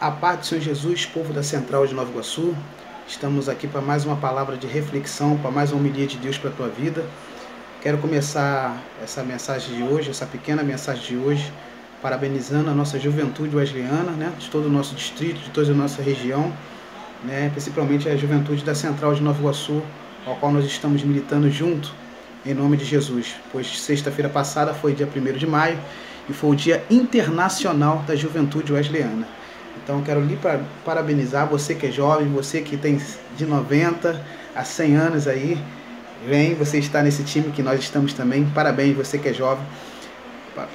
A paz do Senhor Jesus, povo da Central de Nova Iguaçu. Estamos aqui para mais uma palavra de reflexão, para mais uma homilia de Deus para a tua vida. Quero começar essa mensagem de hoje, essa pequena mensagem de hoje, parabenizando a nossa juventude wesleyana, né, de todo o nosso distrito, de toda a nossa região, né, principalmente a juventude da Central de Nova Iguaçu, ao qual nós estamos militando junto, em nome de Jesus. Pois sexta-feira passada foi dia 1 de maio e foi o Dia Internacional da Juventude Wesleyana. Então quero lhe parabenizar você que é jovem, você que tem de 90 a 100 anos aí. Vem, você está nesse time que nós estamos também. Parabéns, você que é jovem,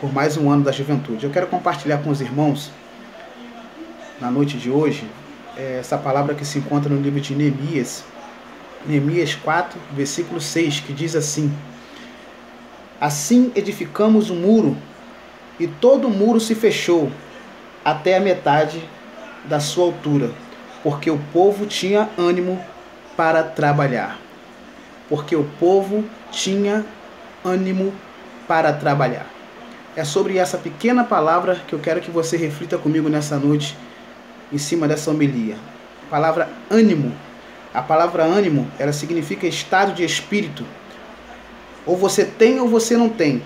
por mais um ano da juventude. Eu quero compartilhar com os irmãos, na noite de hoje, é, essa palavra que se encontra no livro de Neemias, Neemias 4, versículo 6, que diz assim: Assim edificamos o um muro, e todo o muro se fechou, até a metade da sua altura, porque o povo tinha ânimo para trabalhar. Porque o povo tinha ânimo para trabalhar. É sobre essa pequena palavra que eu quero que você reflita comigo nessa noite, em cima dessa homilia. A palavra ânimo. A palavra ânimo, ela significa estado de espírito. Ou você tem ou você não tem.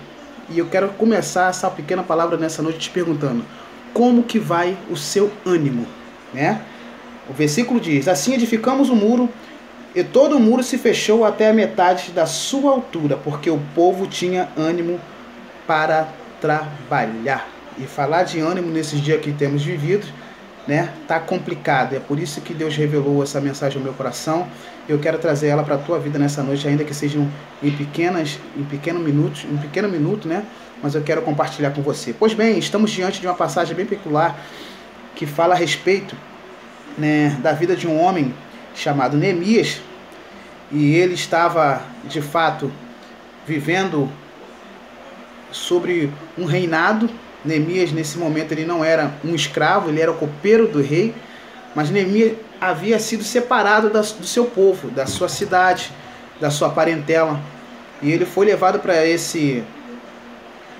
E eu quero começar essa pequena palavra nessa noite te perguntando: como que vai o seu ânimo, né? O versículo diz: Assim edificamos o muro, e todo o muro se fechou até a metade da sua altura, porque o povo tinha ânimo para trabalhar. E falar de ânimo nesses dias que temos vivido, né? Tá complicado. É por isso que Deus revelou essa mensagem ao meu coração. Eu quero trazer ela para a tua vida nessa noite, ainda que sejam em pequenas, em pequenos minutos, em pequeno minuto, né? mas eu quero compartilhar com você. Pois bem, estamos diante de uma passagem bem peculiar que fala a respeito né, da vida de um homem chamado Neemias, e ele estava de fato vivendo sobre um reinado. Neemias, nesse momento, ele não era um escravo, ele era o copeiro do rei, mas Neemias havia sido separado do seu povo, da sua cidade, da sua parentela, e ele foi levado para esse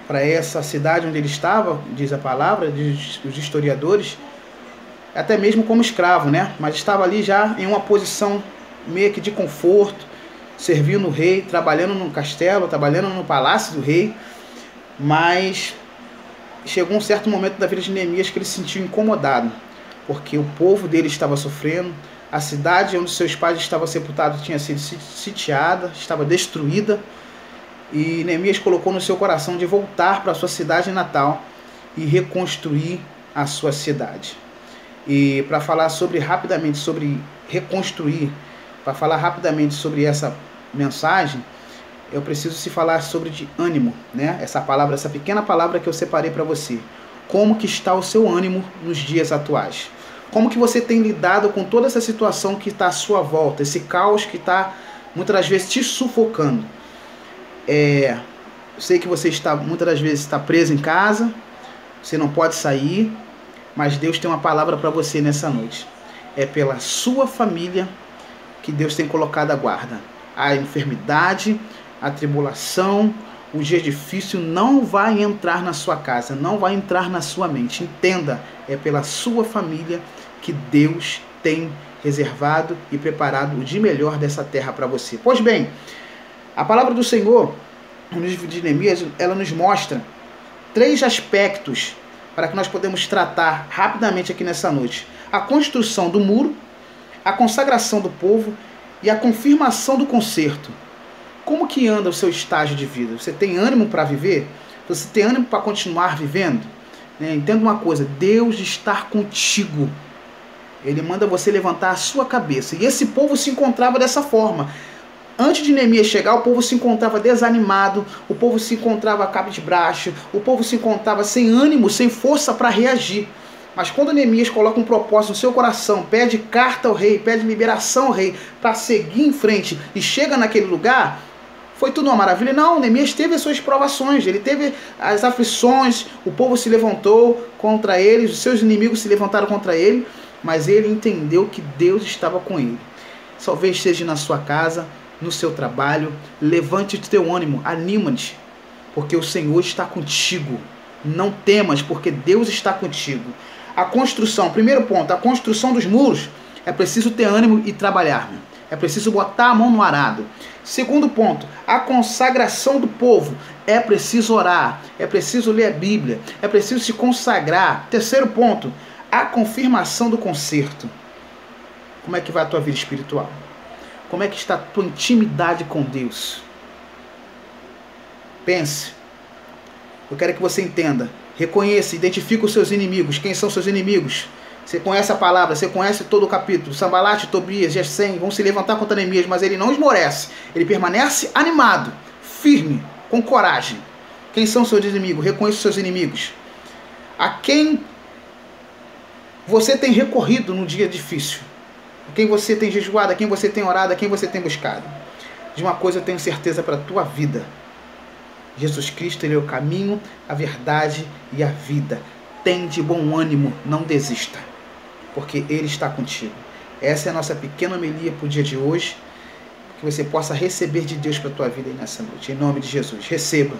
para essa cidade onde ele estava, diz a palavra, diz os historiadores, até mesmo como escravo, né? Mas estava ali já em uma posição meio que de conforto, servindo o rei, trabalhando no castelo, trabalhando no palácio do rei, mas chegou um certo momento da vida de Neemias que ele se sentiu incomodado, porque o povo dele estava sofrendo, a cidade onde seus pais estavam sepultados tinha sido sitiada, estava destruída, e Neemias colocou no seu coração de voltar para sua cidade natal e reconstruir a sua cidade. E para falar sobre rapidamente sobre reconstruir, para falar rapidamente sobre essa mensagem, eu preciso se falar sobre de ânimo, né? Essa palavra, essa pequena palavra que eu separei para você. Como que está o seu ânimo nos dias atuais? Como que você tem lidado com toda essa situação que está à sua volta, esse caos que está muitas das vezes te sufocando? É, sei que você está muitas das vezes está preso em casa, você não pode sair, mas Deus tem uma palavra para você nessa noite. É pela sua família que Deus tem colocado a guarda. A enfermidade, a tribulação, o dia difícil não vai entrar na sua casa, não vai entrar na sua mente. Entenda, é pela sua família que Deus tem reservado e preparado o de melhor dessa terra para você. Pois bem, a palavra do Senhor, no livro de Neemias, ela nos mostra três aspectos para que nós podemos tratar rapidamente aqui nessa noite: a construção do muro, a consagração do povo e a confirmação do conserto. Como que anda o seu estágio de vida? Você tem ânimo para viver? Você tem ânimo para continuar vivendo? Né? Entenda uma coisa: Deus está contigo. Ele manda você levantar a sua cabeça. E esse povo se encontrava dessa forma. Antes de Neemias chegar, o povo se encontrava desanimado, o povo se encontrava cabo de braço, o povo se encontrava sem ânimo, sem força para reagir. Mas quando Neemias coloca um propósito no seu coração, pede carta ao rei, pede liberação ao rei para seguir em frente e chega naquele lugar, foi tudo uma maravilha? Não, Neemias teve as suas provações, ele teve as aflições, o povo se levantou contra ele, os seus inimigos se levantaram contra ele, mas ele entendeu que Deus estava com ele. Talvez seja na sua casa, no seu trabalho. Levante o teu ânimo, anima-te, porque o Senhor está contigo. Não temas, porque Deus está contigo. A construção, primeiro ponto, a construção dos muros é preciso ter ânimo e trabalhar. É preciso botar a mão no arado. Segundo ponto, a consagração do povo. É preciso orar, é preciso ler a Bíblia, é preciso se consagrar. Terceiro ponto, a confirmação do conserto. Como é que vai a tua vida espiritual? Como é que está a tua intimidade com Deus? Pense. Eu quero que você entenda. Reconheça, identifique os seus inimigos. Quem são seus inimigos? Você conhece a palavra, você conhece todo o capítulo. Sambalate, Tobias, Gesem vão se levantar contra Neemias, mas ele não esmorece. Ele permanece animado, firme, com coragem. Quem são seus inimigos? Reconheça os seus inimigos. A quem você tem recorrido no dia difícil? A quem você tem jejuado? A quem você tem orado? A quem você tem buscado? De uma coisa eu tenho certeza para a tua vida. Jesus Cristo ele é o caminho, a verdade e a vida. Tem de bom ânimo, não desista, porque Ele está contigo. Essa é a nossa pequena homilia para o dia de hoje, que você possa receber de Deus para a tua vida nessa noite. Em nome de Jesus, receba.